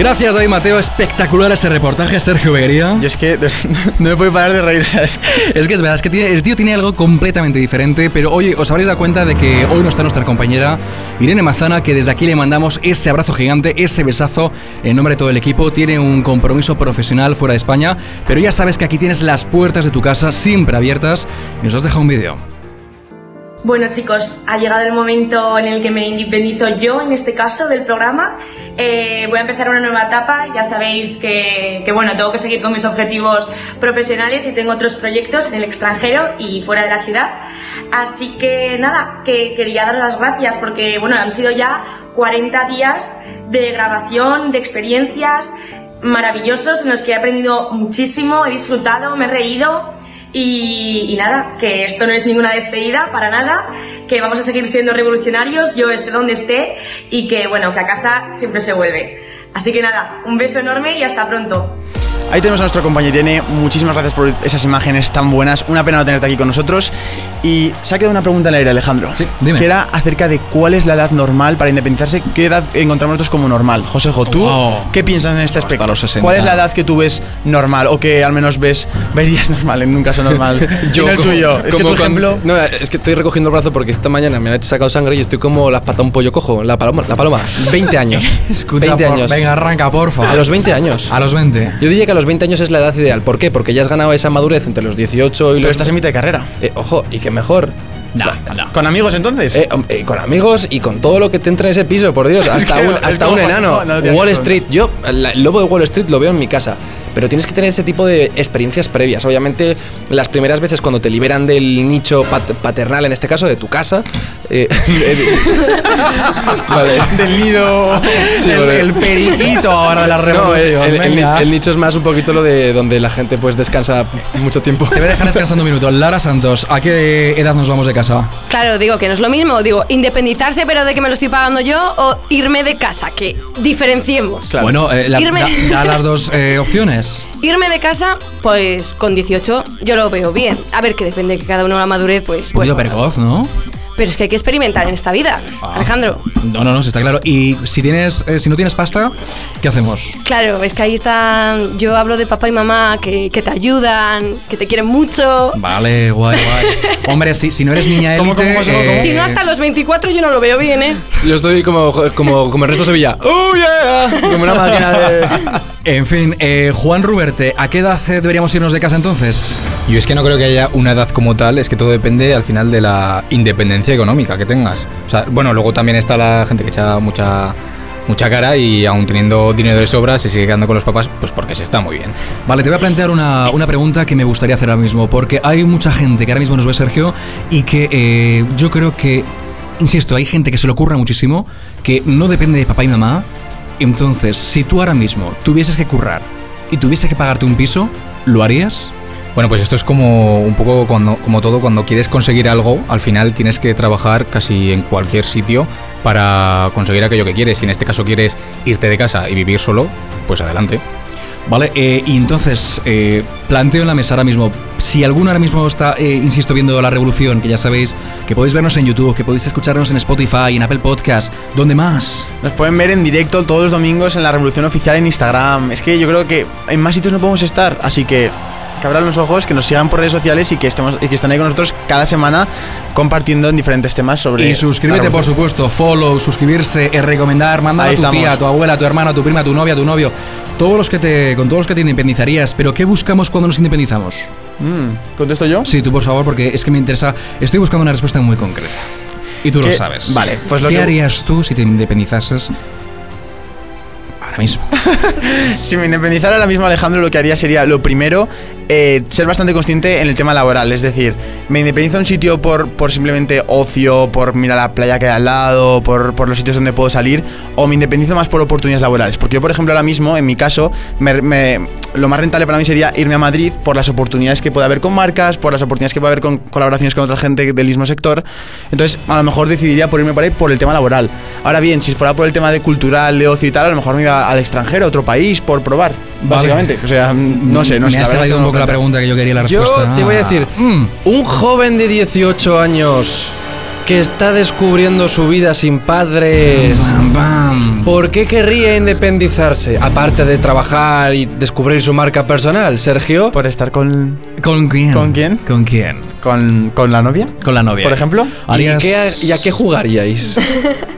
[SPEAKER 1] Gracias, David Mateo. Espectacular ese reportaje, Sergio Beguería.
[SPEAKER 2] Yo es que no me puedo parar de reír, ¿sabes?
[SPEAKER 1] Es que es verdad, es que tiene- el tío tiene algo completamente diferente, pero oye, os habréis dado cuenta de que hoy no está nuestra compañera Irene Mazana, que desde aquí le mandamos ese abrazo gigante, ese besazo en nombre de todo el equipo. Tiene un compromiso profesional fuera de España, pero ya sabes que aquí tienes las puertas de tu casa siempre abiertas y nos has dejado un vídeo.
[SPEAKER 11] Bueno chicos, ha llegado el momento en el que me independizo yo, en este caso, del programa. Eh, voy a empezar una nueva etapa, ya sabéis que, que, bueno, tengo que seguir con mis objetivos profesionales y tengo otros proyectos en el extranjero y fuera de la ciudad. Así que nada, que quería dar las gracias porque bueno, han sido ya 40 días de grabación, de experiencias maravillosos en los que he aprendido muchísimo, he disfrutado, me he reído y, nada, que esto no es ninguna despedida para nada, que vamos a seguir siendo revolucionarios, yo esté donde esté y que bueno, que a casa siempre se vuelve. Así que nada, un beso enorme y hasta pronto.
[SPEAKER 2] Ahí tenemos a nuestro compañero Irene. Muchísimas gracias por esas imágenes tan buenas. Una pena no tenerte aquí con nosotros. Y se ha quedado una pregunta en el aire, Alejandro.
[SPEAKER 1] Sí, dime.
[SPEAKER 2] Que era acerca de cuál es la edad normal para independizarse. ¿Qué edad encontramos nosotros como normal? Josejo, ¿tú
[SPEAKER 1] Wow.
[SPEAKER 2] qué piensas en este aspecto?
[SPEAKER 1] los 60.
[SPEAKER 2] ¿Cuál es la edad que tú ves normal o que al menos ves verías normal en un caso normal?
[SPEAKER 4] Yo
[SPEAKER 2] el
[SPEAKER 4] como-
[SPEAKER 2] tuyo. Es que
[SPEAKER 4] como
[SPEAKER 2] tu
[SPEAKER 4] con-
[SPEAKER 2] ejemplo.
[SPEAKER 4] No, es que estoy recogiendo el brazo porque esta mañana me han sacado sangre y estoy como las patas un pollo cojo. La paloma, la paloma. 20 años.
[SPEAKER 1] Escucha,
[SPEAKER 4] 20
[SPEAKER 1] por-
[SPEAKER 4] años.
[SPEAKER 1] venga, arranca, porfa.
[SPEAKER 4] A los 20 años.
[SPEAKER 1] A los 20.
[SPEAKER 4] Yo diría que a los 20 años es la edad ideal. ¿Por qué? Porque ya has ganado esa madurez entre los 18 y
[SPEAKER 2] Pero
[SPEAKER 4] los.
[SPEAKER 2] estás en mitad de carrera.
[SPEAKER 4] Eh, ojo, y que mejor.
[SPEAKER 1] No, no.
[SPEAKER 2] ¿Con amigos entonces?
[SPEAKER 4] Eh, hom- eh, con amigos y con todo lo que te entra en ese piso, por Dios. Hasta
[SPEAKER 2] que-
[SPEAKER 4] un, hasta un enano.
[SPEAKER 2] no,
[SPEAKER 4] Wall. Street. Yo, la- el lobo de Wall Street lo veo en mi casa. Pero tienes que tener ese tipo de experiencias previas. Obviamente, las primeras veces cuando te liberan del nicho pat- paternal, en este caso, de tu casa. Eh, vale.
[SPEAKER 2] Del nido.
[SPEAKER 4] Sí,
[SPEAKER 1] el,
[SPEAKER 4] vale.
[SPEAKER 1] el periquito ahora de la
[SPEAKER 4] No,
[SPEAKER 1] revolución.
[SPEAKER 4] el, el- el-
[SPEAKER 1] venga.
[SPEAKER 4] el nicho es más un poquito lo de donde la gente pues descansa mucho tiempo.
[SPEAKER 1] Te voy a dejar descansando un minuto. Lara Santos, ¿a qué edad nos vamos de casa?
[SPEAKER 3] Claro, digo que no es lo mismo. Digo, independizarse, pero de que me lo estoy pagando yo, o irme de casa, que diferenciemos.
[SPEAKER 1] Bueno, eh, la-
[SPEAKER 3] Irme-
[SPEAKER 1] da, da las dos eh, opciones.
[SPEAKER 3] Irme de casa, pues con 18 yo lo veo bien. A ver, que depende de que cada uno la madurez, pues
[SPEAKER 1] Un
[SPEAKER 3] bueno.
[SPEAKER 1] precoz, ¿no?
[SPEAKER 3] Pero es que hay que experimentar en esta vida,
[SPEAKER 1] Ah.
[SPEAKER 3] Alejandro.
[SPEAKER 1] No, no, no, sí está claro. Y si tienes, eh, si no tienes pasta, ¿qué hacemos?
[SPEAKER 3] Claro, es que ahí están. Yo hablo de papá y mamá que, que te ayudan, que te quieren mucho.
[SPEAKER 1] Vale, guay, guay. Hombre, si, si no eres niña
[SPEAKER 2] ¿Cómo,
[SPEAKER 1] élite,
[SPEAKER 2] cómo, cómo, cómo?
[SPEAKER 1] eh,
[SPEAKER 3] Si no, hasta los 24 yo no lo veo bien, ¿eh?
[SPEAKER 4] Yo estoy como, como, como el resto de Sevilla. ¡Oh, yeah! Como una máquina de.
[SPEAKER 1] En fin, eh, Juan Ruberte, ¿a qué edad eh, deberíamos irnos de casa entonces?
[SPEAKER 5] Yo es que no creo que haya una edad como tal, es que todo depende al final de la independencia económica que tengas. O sea, bueno, luego también está la gente que echa mucha mucha cara y aún teniendo dinero de sobra se sigue quedando con los papás, pues porque se está muy bien.
[SPEAKER 1] Vale, te voy a plantear una, una pregunta que me gustaría hacer ahora mismo, porque hay mucha gente que ahora mismo nos ve, Sergio, y que eh, yo creo que, insisto, hay gente que se le ocurra muchísimo, que no depende de papá y mamá. Entonces, si tú ahora mismo tuvieses que currar y tuvieses que pagarte un piso, ¿lo harías?
[SPEAKER 5] Bueno, pues esto es como un poco cuando, como todo, cuando quieres conseguir algo, al final tienes que trabajar casi en cualquier sitio para conseguir aquello que quieres. Si en este caso quieres irte de casa y vivir solo, pues adelante.
[SPEAKER 1] Vale, eh, y entonces eh, planteo en la mesa ahora mismo, si alguno ahora mismo está, eh, insisto, viendo La Revolución, que ya sabéis que podéis vernos en YouTube, que podéis escucharnos en Spotify, en Apple Podcast, ¿dónde más?
[SPEAKER 2] Nos pueden ver en directo todos los domingos en la Revolución Oficial en Instagram. Es que yo creo que en más sitios no podemos estar, así que que abran los ojos, que nos sigan por redes sociales y que estemos y que estén ahí con nosotros cada semana compartiendo en diferentes temas sobre
[SPEAKER 1] Y suscríbete, por supuesto, follow, suscribirse, eh, recomendar, mandar
[SPEAKER 2] Ahí
[SPEAKER 1] a tu
[SPEAKER 2] estamos.
[SPEAKER 1] tía, a tu abuela, a tu hermana, a tu prima, a tu novia, a tu novio. Todos los que te, con todos los que te independizarías. Pero ¿qué buscamos cuando nos independizamos?
[SPEAKER 2] Mm, ¿Contesto yo?
[SPEAKER 1] Sí, tú por favor, porque es que me interesa. Estoy buscando una respuesta muy concreta. Y tú lo sabes.
[SPEAKER 2] Vale, pues lo
[SPEAKER 1] ¿Qué
[SPEAKER 2] que-
[SPEAKER 1] harías tú si te independizases ahora mismo?
[SPEAKER 2] Si me independizara ahora mismo, Alejandro, lo que haría sería, lo primero, eh, ser bastante consciente en el tema laboral. Es decir, me independizo de un sitio por, por simplemente ocio, por mirar la playa que hay al lado, por, por los sitios donde puedo salir, o me independizo más por oportunidades laborales. Porque yo, por ejemplo, ahora mismo, en mi caso, me- lo más rentable para mí sería irme a Madrid por las oportunidades que puede haber con marcas, por las oportunidades que puede haber con colaboraciones con otra gente del mismo sector. Entonces, a lo mejor decidiría por irme por ahí por el tema laboral. Ahora bien, si fuera por el tema de cultural, de ocio y tal, a lo mejor me iba al extranjero, a otro país, por probar, básicamente. O sea, no sé, no
[SPEAKER 1] Me
[SPEAKER 2] sé.
[SPEAKER 1] ha
[SPEAKER 2] verdad es
[SPEAKER 1] salido un poco la pregunta que yo quería la
[SPEAKER 4] Yo
[SPEAKER 1] respuesta.
[SPEAKER 4] te voy a decir,
[SPEAKER 1] Mm.
[SPEAKER 4] un joven de 18 años que está descubriendo su vida sin padres.
[SPEAKER 1] Bam, bam.
[SPEAKER 4] ¿Por qué querría independizarse? Aparte de trabajar y descubrir su marca personal, Sergio.
[SPEAKER 2] Por estar con,
[SPEAKER 1] ¿Con quién?
[SPEAKER 2] ¿Con quién?
[SPEAKER 1] ¿Con quién?
[SPEAKER 2] con, con la novia,
[SPEAKER 1] Con la novia.
[SPEAKER 2] por ejemplo.
[SPEAKER 4] ¿Y, qué- y a qué jugaríais?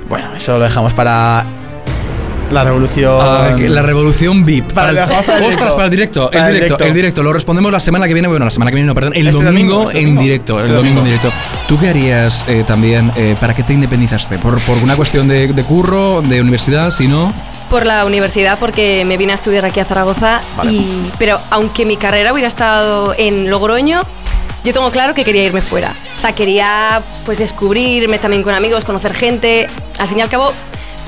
[SPEAKER 2] Bueno, eso lo dejamos para la revolución.
[SPEAKER 1] Ah, la revolución VIP.
[SPEAKER 2] Para el- para el
[SPEAKER 1] Ostras,
[SPEAKER 2] directo.
[SPEAKER 1] para el directo.
[SPEAKER 2] Para
[SPEAKER 1] el
[SPEAKER 2] el
[SPEAKER 1] directo,
[SPEAKER 2] directo.
[SPEAKER 1] el directo. Lo respondemos la semana que viene. Bueno, la semana que viene, no, perdón. El
[SPEAKER 2] Este
[SPEAKER 1] domingo,
[SPEAKER 2] domingo, este
[SPEAKER 1] en
[SPEAKER 2] domingo.
[SPEAKER 1] directo. El
[SPEAKER 2] Este
[SPEAKER 1] domingo en
[SPEAKER 2] domingo.
[SPEAKER 1] directo. ¿Tú qué harías eh, también? eh, ¿Para qué te independizaste? ¿Por, por una cuestión de, de curro, de universidad? Si no.
[SPEAKER 3] Por la universidad, porque me vine a estudiar aquí a Zaragoza. Y, pero aunque mi carrera hubiera estado en Logroño, yo tengo claro que quería irme fuera. O sea, quería pues descubrirme también con amigos, conocer gente. Al fin y al cabo,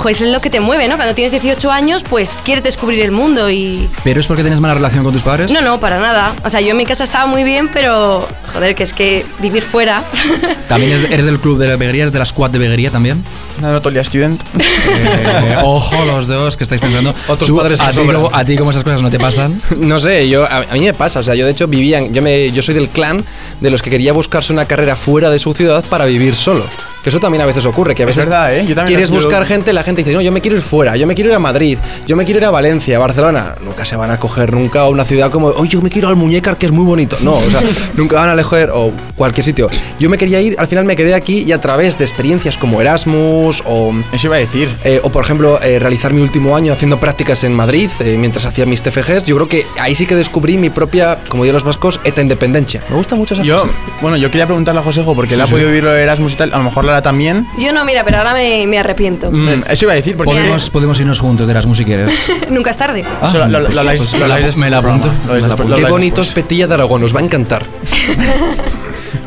[SPEAKER 3] pues es lo que te mueve, ¿no? Cuando tienes 18 años, pues quieres descubrir el mundo y...
[SPEAKER 1] ¿Pero es porque tienes mala relación con tus padres?
[SPEAKER 3] No, no, para nada. O sea, yo en mi casa estaba muy bien, pero... Joder, que es que vivir fuera...
[SPEAKER 1] ¿También eres, del club de la veguería? ¿Eres de la squad de veguería también?
[SPEAKER 2] Una notoria student.
[SPEAKER 1] Eh, ojo los dos que estáis pensando.
[SPEAKER 4] Otros
[SPEAKER 1] Tú,
[SPEAKER 4] padres que
[SPEAKER 1] a ti, a ti como esas cosas no te pasan.
[SPEAKER 4] No sé, yo a, a mí me pasa, o sea, yo de hecho vivía, en- yo me yo soy del clan de los que quería buscarse una carrera fuera de su ciudad para vivir solo. Que eso también a veces ocurre, que a
[SPEAKER 2] Es
[SPEAKER 4] veces
[SPEAKER 2] verdad, ¿eh? Yo
[SPEAKER 4] quieres buscar gente, la gente dice, "No, yo me quiero ir fuera, yo me quiero ir a Madrid, yo me quiero ir a Valencia, Barcelona." Nunca se van a coger nunca a una ciudad como, "Oye, yo me quiero al Muñecar que es muy bonito." No, o sea, nunca van a elegir o cualquier sitio. Yo me quería ir, al final me quedé aquí y a través de experiencias como Erasmus o
[SPEAKER 2] Eso iba a decir.
[SPEAKER 4] eh, o por ejemplo, eh, realizar mi último año haciendo prácticas en Madrid eh, mientras hacía mis TFGs. Yo creo que ahí sí que descubrí mi propia, como dirían los vascos, eta independencia. Me gusta mucho esa
[SPEAKER 2] Yo,
[SPEAKER 4] frase.
[SPEAKER 2] bueno, yo quería preguntarle a Josejo porque
[SPEAKER 1] Sí,
[SPEAKER 2] él ha
[SPEAKER 1] sí.
[SPEAKER 2] podido vivir lo de Erasmus y tal. A lo mejor También.
[SPEAKER 3] Yo no, mira, pero ahora me, me arrepiento.
[SPEAKER 2] Mm, eso iba a decir porque.
[SPEAKER 1] Podemos, podemos irnos juntos de Erasmus si quieres.
[SPEAKER 3] Nunca es tarde.
[SPEAKER 1] Ah,
[SPEAKER 2] Eso lo- lo-
[SPEAKER 1] pues-
[SPEAKER 2] habláis-
[SPEAKER 1] pues
[SPEAKER 2] lo
[SPEAKER 1] me la-
[SPEAKER 2] habláis
[SPEAKER 1] me
[SPEAKER 2] después-
[SPEAKER 4] Qué
[SPEAKER 2] lo
[SPEAKER 4] bonito es Petilla de Aragón, os va a encantar.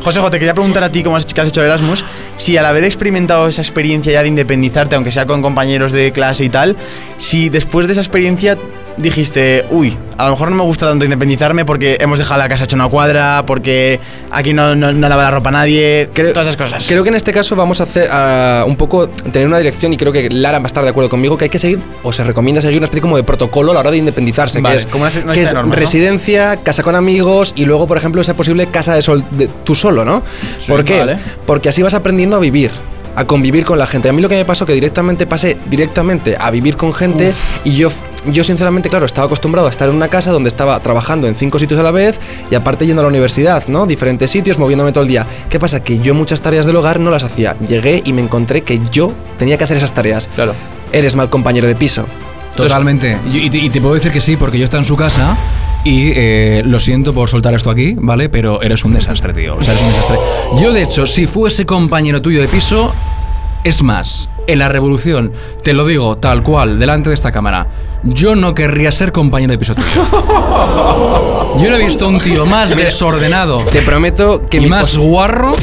[SPEAKER 2] Josejo, te quería preguntar a ti, como has, que has hecho el Erasmus, si al haber experimentado esa experiencia ya de independizarte, aunque sea con compañeros de clase y tal, si después de esa experiencia dijiste, uy, a lo mejor no me gusta tanto independizarme porque hemos dejado la casa hecha una cuadra, porque aquí no, no, no lava la ropa nadie,
[SPEAKER 4] Creo-
[SPEAKER 2] todas esas cosas.
[SPEAKER 4] Creo que en este caso vamos a hacer un poco, tener una dirección y creo que Lara va a estar de acuerdo conmigo que hay que seguir, o se recomienda seguir una especie como de protocolo a la hora de independizarse,
[SPEAKER 2] Vale,
[SPEAKER 4] que es,
[SPEAKER 2] como una- una
[SPEAKER 4] que
[SPEAKER 2] lista
[SPEAKER 4] es
[SPEAKER 2] de normas, ¿no?
[SPEAKER 4] residencia, casa con amigos y luego, por ejemplo, esa posible casa de sol de, tú solo, ¿no?
[SPEAKER 2] Sí,
[SPEAKER 4] ¿Por qué?
[SPEAKER 2] vale.
[SPEAKER 4] Porque así vas aprendiendo a vivir a convivir con la gente. A mí lo que me pasó que directamente pasé directamente a vivir con gente y yo yo sinceramente, claro, estaba acostumbrado a estar en una casa donde estaba trabajando en cinco sitios a la vez y aparte yendo a la universidad, ¿no? Diferentes sitios, moviéndome todo el día. ¿Qué pasa? Que yo muchas tareas del hogar no las hacía. Llegué y me encontré que yo tenía que hacer esas tareas.
[SPEAKER 2] Claro.
[SPEAKER 4] Eres mal compañero de piso.
[SPEAKER 1] Totalmente. Y, y te- y te puedo decir que sí, porque yo estaba en su casa y eh, lo siento por soltar esto aquí, ¿vale? Pero eres un desastre, tío. O sea, eres un desastre. Yo, de hecho, si fuese compañero tuyo de piso, es más, en la revolución, te lo digo tal cual, delante de esta cámara, yo no querría ser compañero de piso tuyo. Yo no he visto un tío más desordenado
[SPEAKER 4] Te prometo que
[SPEAKER 1] y
[SPEAKER 4] mi
[SPEAKER 1] más guarro.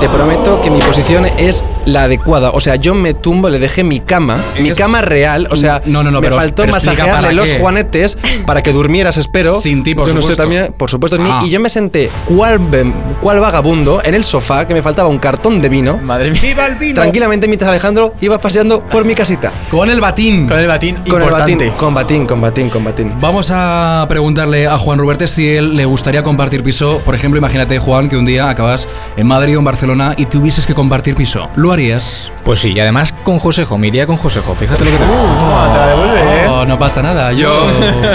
[SPEAKER 4] Te prometo que mi posición es la adecuada. O sea, yo me tumbo, le dejé mi cama, mi
[SPEAKER 1] Es-
[SPEAKER 4] cama real. O sea,
[SPEAKER 1] No, no, no,
[SPEAKER 4] me
[SPEAKER 1] pero-
[SPEAKER 4] faltó
[SPEAKER 1] pero explica
[SPEAKER 4] masajearle
[SPEAKER 1] para
[SPEAKER 4] los
[SPEAKER 1] qué.
[SPEAKER 4] juanetes para que durmieras, espero.
[SPEAKER 1] Sin ti, por
[SPEAKER 4] Yo no sé
[SPEAKER 1] supuesto.
[SPEAKER 4] también, por supuesto, en mí.
[SPEAKER 1] Ah.
[SPEAKER 4] Y yo me senté, cual, bem- cual vagabundo, en el sofá, que me faltaba un cartón de vino.
[SPEAKER 2] Madre mía. ¡Viva el vino!
[SPEAKER 4] Tranquilamente, mientras Alejandro iba paseando por mi casita.
[SPEAKER 1] Con el batín.
[SPEAKER 2] Con el batín,
[SPEAKER 4] Con el
[SPEAKER 2] importante.
[SPEAKER 4] batín, con batín, con batín, con batín.
[SPEAKER 1] Vamos a preguntarle a Juan Ruberte si él le gustaría compartir piso. Por ejemplo, imagínate, Juan, que un día acabas en Madrid o en Barcelona y tuvieses que compartir piso. ¿Lo harías?
[SPEAKER 5] Pues sí, y además con Josejo, me iría con Josejo, fíjate lo que te digo.
[SPEAKER 2] Toma, te la devuelve, ¿eh?
[SPEAKER 1] Oh, no pasa nada. Yo.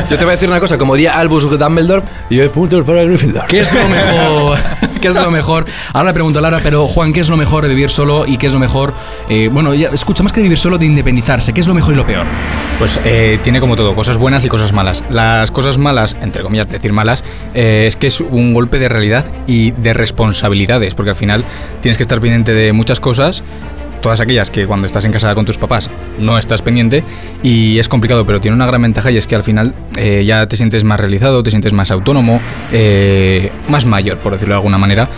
[SPEAKER 4] Yo te voy a decir una cosa, como diría Albus Dumbledore, y yo puntos para Gryffindor.
[SPEAKER 1] ¿Qué es lo mejor? ¿Qué es lo mejor? Ahora le pregunto a Lara, pero Juan, ¿qué es lo mejor de vivir solo y qué es lo mejor? eh, bueno, ya, escucha, más que vivir solo, de independizarse. ¿Qué es lo mejor y lo peor?
[SPEAKER 5] Pues eh, tiene como todo, cosas buenas y cosas malas. Las cosas malas, entre comillas, decir malas, eh, es que es un golpe de realidad y de responsabilidades, porque al final tienes que estar pendiente de muchas cosas, todas aquellas que cuando estás en casa con tus papás no estás pendiente y es complicado, pero tiene una gran ventaja y es que al final eh, ya te sientes más realizado, te sientes más autónomo, eh, más mayor, por decirlo de alguna manera.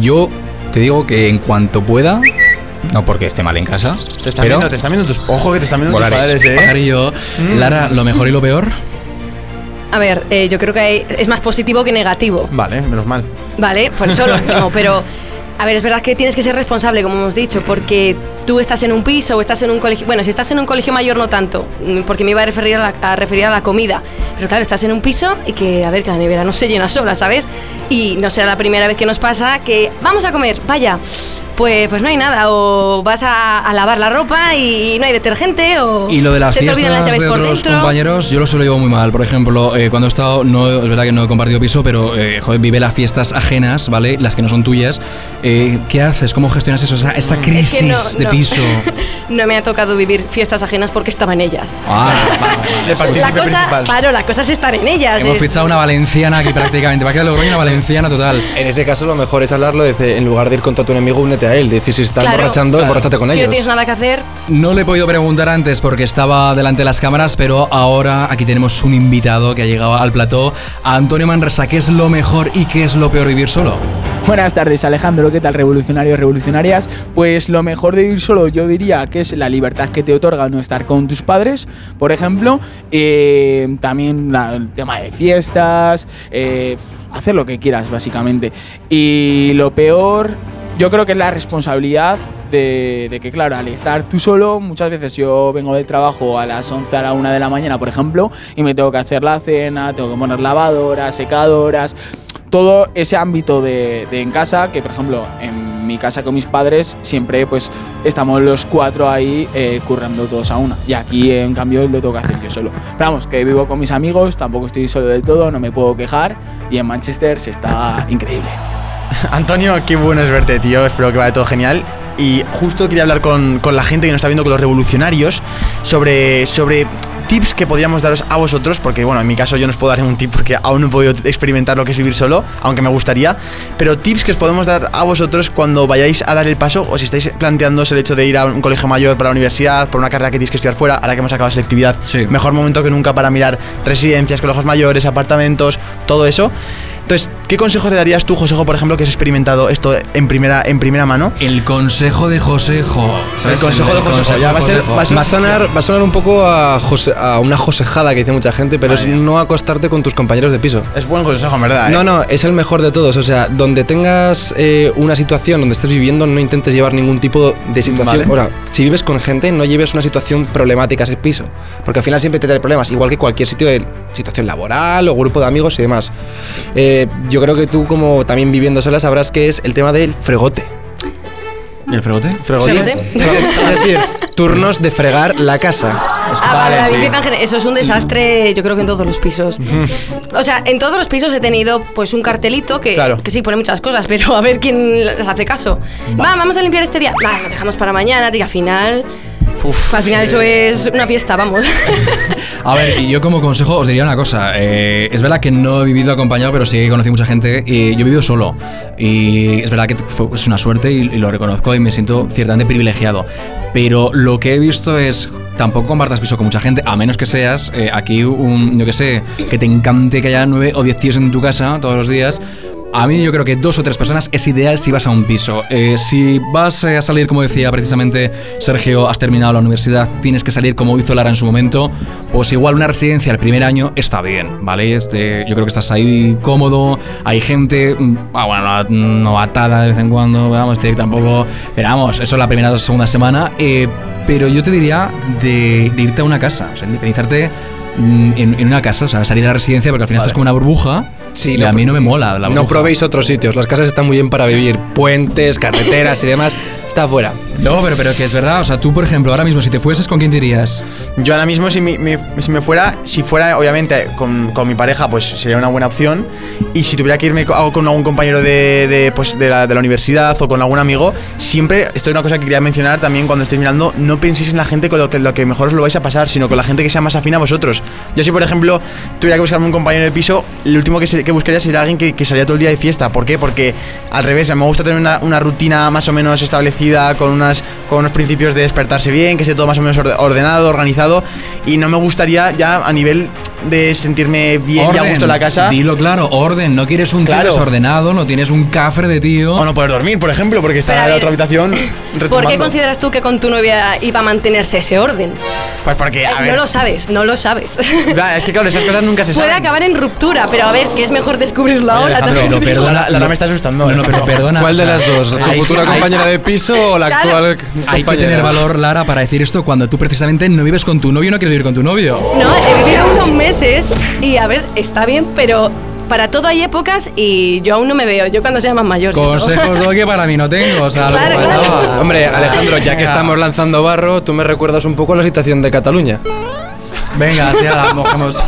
[SPEAKER 5] Yo te digo que en cuanto pueda, no porque esté mal en casa,
[SPEAKER 2] Te están
[SPEAKER 5] pero
[SPEAKER 2] viendo, te están viendo tus. Ojo que te están viendo tus
[SPEAKER 5] Volaréis.
[SPEAKER 2] padres, eh.
[SPEAKER 1] Pajarillo, Lara, ¿lo mejor y lo peor?
[SPEAKER 3] A ver, eh, yo creo que hay- es más positivo que negativo.
[SPEAKER 2] Vale, menos mal.
[SPEAKER 3] Vale, por eso lo- no, pero a ver, es verdad que tienes que ser responsable, como hemos dicho, porque tú estás en un piso o estás en un colegio. Bueno, si estás en un colegio mayor no tanto, mm, porque me iba a referir a, la, a referir a la comida. Pero claro, estás en un piso y que, a ver, que la nevera no se llena sola, ¿sabes? Y no será la primera vez que nos pasa que vamos a comer, vaya. Pues, pues no hay nada, o vas a, a lavar la ropa y no hay detergente, o
[SPEAKER 1] Y lo de las
[SPEAKER 3] te olvidan las
[SPEAKER 1] fiestas
[SPEAKER 3] llaves
[SPEAKER 1] de
[SPEAKER 3] por
[SPEAKER 1] otros
[SPEAKER 3] dentro.
[SPEAKER 1] compañeros, yo lo suelo llevar muy mal. Por ejemplo, eh, cuando he estado, no, es verdad que no he compartido piso, pero eh, joder, vive las fiestas ajenas, ¿vale? Las que no son tuyas. Eh, ¿Qué haces? ¿Cómo gestionas eso? Esa, esa crisis
[SPEAKER 3] Es que no-
[SPEAKER 1] de. Piso.
[SPEAKER 3] no me ha tocado vivir fiestas ajenas porque estaba en ellas.
[SPEAKER 1] Ah,
[SPEAKER 3] la cosa, claro, la cosa es estar en ellas.
[SPEAKER 1] Hemos
[SPEAKER 3] es-
[SPEAKER 1] fichado una valenciana aquí prácticamente. Va a quedar Logroño una valenciana total.
[SPEAKER 4] En ese caso, lo mejor es hablarlo de, en lugar de ir contra tu enemigo, únete a él. Decir, si estás
[SPEAKER 3] Claro.
[SPEAKER 4] emborrachando,
[SPEAKER 1] Claro.
[SPEAKER 4] emborráchate con
[SPEAKER 3] si no
[SPEAKER 4] ellos.
[SPEAKER 3] tienes nada que hacer,
[SPEAKER 1] No le he podido preguntar antes porque estaba delante de las cámaras, pero ahora aquí tenemos un invitado que ha llegado al plató. Antonio Manresa, ¿qué es lo mejor y qué es lo peor vivir solo?
[SPEAKER 12] Buenas tardes Alejandro, ¿qué tal revolucionarios, revolucionarias? Pues lo mejor de vivir solo yo diría que es la libertad que te otorga no estar con tus padres, por ejemplo, eh, también el tema de fiestas, eh, hacer lo que quieras básicamente. Y lo peor, yo creo que es la responsabilidad de, de que, claro, al estar tú solo, muchas veces yo vengo del trabajo a las 11 a la 1 de la mañana, por ejemplo, y me tengo que hacer la cena, tengo que poner lavadoras, secadoras, todo ese ámbito de, en casa, que por ejemplo en mi casa con mis padres siempre pues estamos los cuatro ahí eh, currando todos a una. Y aquí en cambio lo tengo que hacer yo solo. Pero vamos, que vivo con mis amigos, tampoco estoy solo del todo, no me puedo quejar. Y en Manchester se está increíble.
[SPEAKER 2] Antonio, qué bueno es verte, tío. Espero que vaya todo genial. Y justo quería hablar con, con la gente que nos está viendo, con los revolucionarios, sobre, sobre tips que podríamos daros a vosotros, porque bueno, en mi caso yo no os puedo dar un tip porque aún no he podido experimentar lo que es vivir solo, aunque me gustaría, pero tips que os podemos dar a vosotros cuando vayáis a dar el paso o si estáis planteándoos el hecho de ir a un colegio mayor para la universidad, por una carrera que tienes que estudiar fuera, ahora que hemos acabado selectividad, mejor momento que nunca para mirar residencias, colegios mayores, apartamentos, todo eso. Entonces, ¿qué consejo le darías tú, Josejo, por ejemplo, que has experimentado esto en primera, en primera mano?
[SPEAKER 1] El consejo de Josejo. ¿sabes?
[SPEAKER 2] El consejo de Josejo. Ya va a ser-
[SPEAKER 1] Josejo.
[SPEAKER 2] va a ser-
[SPEAKER 4] Va a sonar, va a sonar un poco a, jose- a una josejada que dice mucha gente, pero es no acostarte con tus compañeros de piso.
[SPEAKER 2] Es buen consejo, en verdad. ¿eh?
[SPEAKER 4] No, no, es el mejor de todos. O sea, donde tengas eh, una situación donde estés viviendo, no intentes llevar ningún tipo de situación.
[SPEAKER 2] Vale.
[SPEAKER 4] Ahora, si vives con gente, no lleves una situación problemática a ese piso. Porque al final siempre te trae problemas, igual que cualquier sitio de situación laboral o grupo de amigos y demás. Eh, yo creo que tú, como también viviendo sola, sabrás que es el tema del fregote.
[SPEAKER 1] ¿El fregote?
[SPEAKER 3] ¿Fregote?
[SPEAKER 4] es decir, turnos de fregar la casa.
[SPEAKER 3] Ah, vale, general. Eso es un desastre, yo creo que en todos los pisos. O sea, en todos los pisos he tenido pues un cartelito que,
[SPEAKER 2] Claro.
[SPEAKER 3] que sí pone muchas cosas, pero a ver quién les hace caso. Va, vamos a limpiar este día. Va, lo dejamos para mañana, tío. Al final. Al final eso es una fiesta, vamos.
[SPEAKER 1] A ver, yo como consejo os diría una cosa. eh, es verdad que no he vivido acompañado, pero sí que conocí mucha gente. Y yo he vivido solo. Y es verdad que fue- es una suerte y, y lo reconozco y me siento ciertamente privilegiado. Pero lo que he visto es. Tampoco compartas piso con mucha gente, a menos que seas eh, aquí un, yo que sé, que te encante que haya nueve o diez tíos en tu casa todos los días. A mí yo creo que dos o tres personas es ideal si vas a un piso. Eh, si vas eh, a salir, como decía precisamente Sergio, has terminado la universidad, tienes que salir como hizo Lara en su momento, pues igual una residencia el primer año está bien, ¿vale? Este, yo creo que estás ahí cómodo, hay gente, mm, ah, bueno, no, atada de vez en cuando, vamos, tampoco... Pero vamos, eso es la primera o segunda semana. eh, pero yo te diría de, de irte a una casa, o sea, independizarte en, en una casa, o sea, salir a la residencia porque al final estás como una burbuja.
[SPEAKER 4] Sí,
[SPEAKER 1] y
[SPEAKER 4] no
[SPEAKER 1] a mí no me mola la
[SPEAKER 4] No probéis otros sitios. Las casas están muy bien para vivir. Puentes, carreteras y demás. Está afuera.
[SPEAKER 1] No, pero, pero que es verdad. O sea, tú, por ejemplo, ahora mismo, si te fueses, ¿con quién te irías?
[SPEAKER 2] Yo ahora mismo, si me, me- si me fuera, si fuera obviamente con, con mi pareja, pues sería una buena opción. Y si tuviera que irme co- con algún compañero de, de, pues, de, la, de la universidad o con algún amigo, siempre, esto es una cosa que quería mencionar también cuando estéis mirando, no penséis en la gente con lo que, lo que mejor os lo vais a pasar, sino con la gente que sea más afín a vosotros. Yo si, por ejemplo, tuviera que buscarme un compañero de piso, el último que, se- que buscaría sería alguien que, que salía todo el día de fiesta. ¿Por qué? Porque al revés, me gusta tener una, una rutina más o menos establecida, con, unas, con unos principios de despertarse bien, que esté todo más o menos orde- ordenado, organizado, y no me gustaría ya a nivel de sentirme bien y a gusto en la casa.
[SPEAKER 1] Dilo claro, orden. No quieres un tío
[SPEAKER 2] Claro.
[SPEAKER 1] desordenado, no tienes un cafre de tío.
[SPEAKER 2] O no poder dormir, por ejemplo, porque está en la otra habitación
[SPEAKER 3] ¿Por
[SPEAKER 2] retumbando.
[SPEAKER 3] qué consideras tú que con tu novia iba a mantenerse ese orden?
[SPEAKER 2] Pues porque, a
[SPEAKER 3] Eh,
[SPEAKER 2] ver.
[SPEAKER 3] no lo sabes, no lo sabes.
[SPEAKER 2] Es que claro, esas cosas nunca se
[SPEAKER 3] Puede
[SPEAKER 2] saben.
[SPEAKER 3] acabar en ruptura, pero a ver, que es mejor descubrirlo ahora
[SPEAKER 2] Alejandro,
[SPEAKER 3] también.
[SPEAKER 2] pero perdona, la, la me está asustando.
[SPEAKER 1] No, no, pero perdona.
[SPEAKER 4] ¿Cuál
[SPEAKER 1] o
[SPEAKER 4] de
[SPEAKER 1] sea,
[SPEAKER 4] las dos? ¿Tu
[SPEAKER 1] hay-
[SPEAKER 4] futura
[SPEAKER 1] hay-
[SPEAKER 4] compañera de piso o la
[SPEAKER 3] Claro.
[SPEAKER 4] actual
[SPEAKER 1] Hay que
[SPEAKER 4] compañera?
[SPEAKER 1] tener valor, Lara, para decir esto cuando tú precisamente no vives con tu novio y no quieres vivir con tu novio.
[SPEAKER 3] No, he vivido unos meses y a ver, está bien, pero para todo hay épocas y yo aún no me veo. Yo cuando sea más mayor.
[SPEAKER 1] Consejos doy que para mí no tengo. O sea,
[SPEAKER 3] Claro.
[SPEAKER 4] Hombre, Alejandro, ya que estamos lanzando barro, tú me recuerdas un poco la situación de Cataluña.
[SPEAKER 1] Venga, sí, ahora mojamos.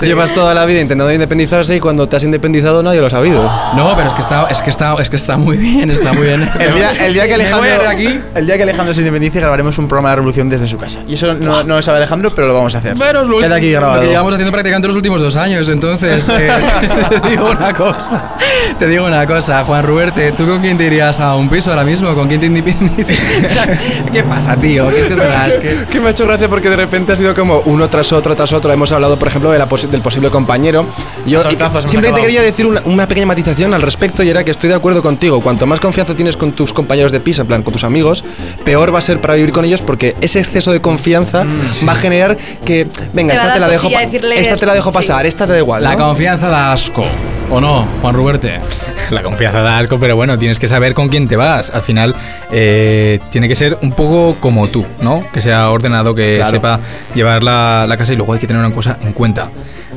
[SPEAKER 4] Llevas toda la vida intentando independizarse y cuando te has independizado nadie lo ha sabido.
[SPEAKER 1] No, pero es que está, es que está, es que está muy bien, está muy bien.
[SPEAKER 2] El día, el día que Alejandro,
[SPEAKER 1] aquí.
[SPEAKER 2] el día que Alejandro se independice grabaremos un programa de revolución desde su casa. Y eso no, no lo sabe Alejandro, pero lo vamos a hacer.
[SPEAKER 1] Pero es lo
[SPEAKER 2] Queda aquí grabado.
[SPEAKER 1] que llevamos haciendo prácticamente los últimos dos años, entonces eh, te digo una cosa, te digo una cosa, Juan Ruberte, ¿tú con quién te irías a un piso ahora mismo? ¿Con quién te independizas? ¿Qué pasa, tío? Que es que es verdad, es que...
[SPEAKER 4] Que me ha hecho gracia porque de repente ha sido como uno tras otro, tras otro. Hemos hablado, por ejemplo, de la posi- del posible compañero. Yo
[SPEAKER 2] Tortazos,
[SPEAKER 4] simplemente quería decir una, una pequeña matización al respecto y era que estoy de acuerdo contigo. Cuanto más confianza tienes con tus compañeros de piso, en plan, con tus amigos, peor va a ser para vivir con ellos porque ese exceso de confianza va a generar que, venga,
[SPEAKER 3] Te
[SPEAKER 4] esta te, la dejo,
[SPEAKER 3] decirles-
[SPEAKER 4] esta te la dejo
[SPEAKER 3] sí.
[SPEAKER 4] pasar, esta te da igual.
[SPEAKER 1] La
[SPEAKER 4] ¿no?
[SPEAKER 1] confianza da asco, ¿o no, Juan Ruberte?
[SPEAKER 5] La confianza da asco, pero bueno, tienes que saber con quién te vas. Al final, eh, tiene que ser un poco como tú, ¿no? Que sea ordenado, que
[SPEAKER 2] Claro.
[SPEAKER 5] sepa llevar la, la casa y luego hay que tener una cosa en cuenta.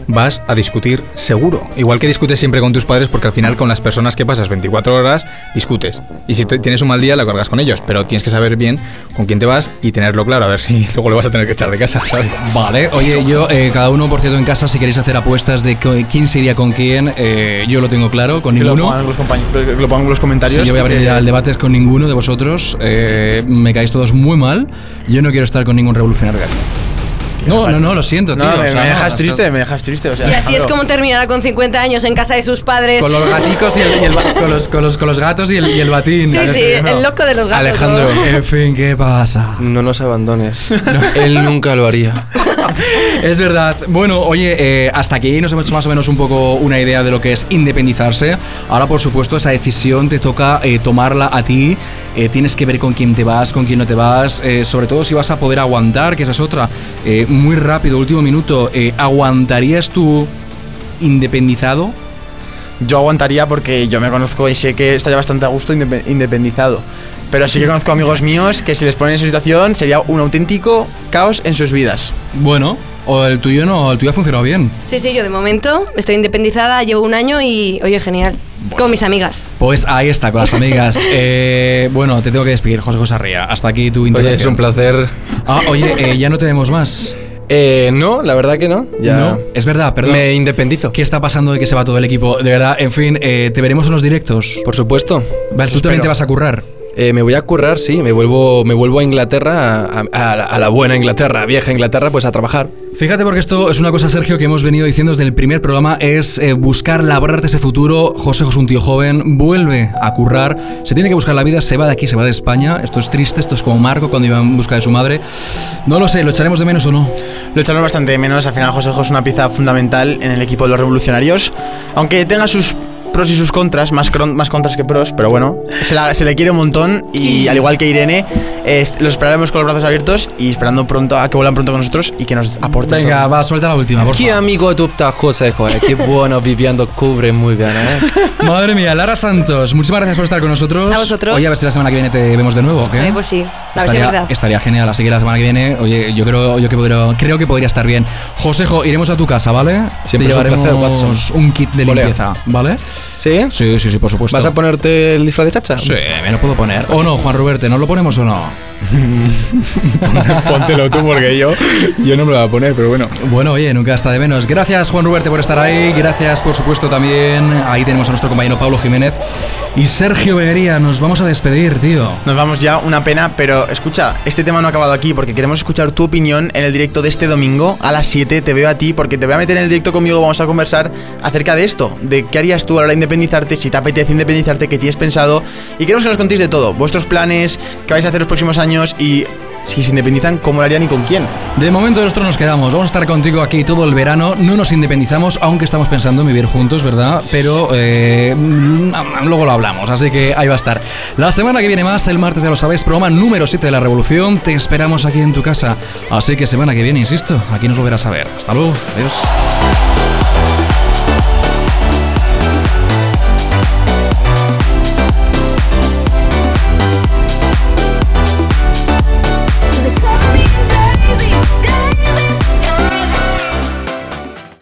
[SPEAKER 5] Vas a discutir seguro. Igual que discutes siempre con tus padres, porque al final con las personas que pasas 24 horas, discutes. Y si te- tienes un mal día, lo cargas con ellos. Pero tienes que saber bien con quién te vas y tenerlo claro, a ver si luego lo vas a tener que echar de casa, ¿sabes?
[SPEAKER 1] Vale, oye, yo, eh, cada uno, por cierto, en casa, si queréis hacer apuestas de quién se iría con quién, eh, yo lo tengo claro, con
[SPEAKER 2] lo
[SPEAKER 1] ninguno.
[SPEAKER 2] pongan los, compañ- lo pongan en los comentarios.
[SPEAKER 1] Sí, yo voy a abrir
[SPEAKER 2] porque-
[SPEAKER 1] ya el debate con ninguno de vosotros. eh, me caéis todos muy mal. Yo no quiero estar con ningún revolucionario. No, no, no, lo siento, tío.
[SPEAKER 2] No, me,
[SPEAKER 1] o sea,
[SPEAKER 2] me
[SPEAKER 1] no,
[SPEAKER 2] dejas
[SPEAKER 1] estás-
[SPEAKER 2] triste, me dejas triste. O sea,
[SPEAKER 3] Y así es
[SPEAKER 2] Alejandro.
[SPEAKER 3] como terminará con 50 años en casa de sus padres.
[SPEAKER 1] Con los gaticos y el, y el con, los, con, los, con los gatos y el, y el batín.
[SPEAKER 3] Sí, sí, el loco de los gatos.
[SPEAKER 4] Alejandro.
[SPEAKER 3] ¿no?
[SPEAKER 1] En fin, ¿qué pasa?
[SPEAKER 4] No nos abandones. Él nunca lo haría.
[SPEAKER 1] Es verdad. Bueno, oye, eh, hasta aquí nos hemos hecho más o menos un poco una idea de lo que es independizarse. Ahora, por supuesto, esa decisión te toca eh, tomarla a ti. Eh, tienes que ver con quién te vas, con quién no te vas. eh, sobre todo si vas a poder aguantar, que esa es otra. Eh, muy rápido, último minuto. eh, ¿Aguantarías tú independizado?
[SPEAKER 2] Yo aguantaría porque yo me conozco y sé que estaría bastante a gusto indepe- independizado. Pero sí que conozco amigos míos que si les ponen en esa situación sería un auténtico caos en sus vidas.
[SPEAKER 1] Bueno, o el tuyo no, el tuyo ha funcionado bien.
[SPEAKER 3] Sí, sí, yo de momento estoy independizada, llevo un año y, oye, genial. Con mis amigas.
[SPEAKER 1] Pues ahí está, con las amigas. Eh, bueno, te tengo que despedir, José José Arría. Hasta aquí tu
[SPEAKER 4] Oye,
[SPEAKER 1] intervención.
[SPEAKER 4] es un placer.
[SPEAKER 1] Ah, oye, eh, ya no tenemos más.
[SPEAKER 4] Eh, no, la verdad que no. Ya
[SPEAKER 1] No, es verdad, perdón.
[SPEAKER 4] me independizo.
[SPEAKER 1] ¿Qué está pasando de que se va todo el equipo? De verdad, en fin, eh, te veremos en los directos.
[SPEAKER 4] Por supuesto.
[SPEAKER 1] Vale, tú también te vas a currar.
[SPEAKER 4] Eh, me voy a currar, sí, me vuelvo, me vuelvo a Inglaterra, a, a- a la- buena Inglaterra, a vieja Inglaterra, pues a trabajar.
[SPEAKER 1] Fíjate porque esto es una cosa, Sergio, que hemos venido diciendo desde el primer programa, es eh, buscar labrarte ese futuro. José José, un tío joven, vuelve a currar, se tiene que buscar la vida, se va de aquí, se va de España. Esto es triste, esto es como Marco cuando iba en busca de su madre. No lo sé, ¿lo echaremos de menos o no?
[SPEAKER 2] Lo echaremos bastante de menos. Al final, José José es una pieza fundamental en el equipo de los revolucionarios. Aunque tenga sus pros y sus contras, más, cron- más contras que pros, pero bueno, se, la- se le quiere un montón. Y al igual que Irene, es- los esperaremos con los brazos abiertos y esperando pronto a que vuelvan pronto con nosotros y que nos aporten.
[SPEAKER 1] Venga,
[SPEAKER 2] todo.
[SPEAKER 1] va, suelta la última, por
[SPEAKER 4] Qué
[SPEAKER 1] favor.
[SPEAKER 4] amigo estás, José, joder, qué bueno viviendo, cubre muy bien, ¿eh?
[SPEAKER 1] Madre mía, Lara Santos, muchísimas gracias por estar con nosotros.
[SPEAKER 3] A vosotros.
[SPEAKER 1] Oye, a ver si la semana que viene te vemos de nuevo, ¿ok?
[SPEAKER 3] Ay, pues sí, a ver si es
[SPEAKER 1] Estaría,
[SPEAKER 3] verdad.
[SPEAKER 1] estaría genial, así que la semana que viene, oye, yo creo, yo que podría, creo que podría estar bien. Josejo, iremos a tu casa, ¿vale?
[SPEAKER 4] Siempre
[SPEAKER 1] Te
[SPEAKER 4] un placer,
[SPEAKER 1] llevaremos
[SPEAKER 4] Watson.
[SPEAKER 1] un kit de limpieza, ¿vale?
[SPEAKER 4] ¿Sí?
[SPEAKER 1] Sí, sí, sí, por supuesto.
[SPEAKER 4] ¿Vas a ponerte el disfraz de chacha?
[SPEAKER 1] Sí, me lo puedo poner. ¿O no, Juan Ruberte? ¿No lo ponemos o no?
[SPEAKER 5] Póntelo tú porque yo, yo no me lo voy a poner, pero bueno.
[SPEAKER 1] Bueno, oye, nunca está de menos. Gracias, Juan Ruberte, por estar ahí. Gracias, por supuesto, también. Ahí tenemos a nuestro compañero Pablo Jiménez. Y Sergio Beguería, nos vamos a despedir, tío.
[SPEAKER 2] Nos vamos ya, una pena, pero escucha, este tema no ha acabado aquí porque queremos escuchar tu opinión en el directo de este domingo a las 7. Te veo a ti porque te voy a meter en el directo conmigo, vamos a conversar acerca de esto, de qué harías tú a la hora de independizarte, si te apetece independizarte, qué tienes pensado y queremos que nos contéis de todo, vuestros planes, qué vais a hacer los próximos años y si se independizan, ¿cómo lo harían y con quién?
[SPEAKER 1] De momento nosotros nos quedamos. Vamos a estar contigo aquí todo el verano. No nos independizamos, aunque estamos pensando en vivir juntos, ¿verdad? Pero eh, luego lo hablamos, así que ahí va a estar. La semana que viene más, el martes ya lo sabéis, programa número 7 de la Revolución. Te esperamos aquí en tu casa. Así que semana que viene, insisto, aquí nos volverás a ver. Hasta luego. Adiós.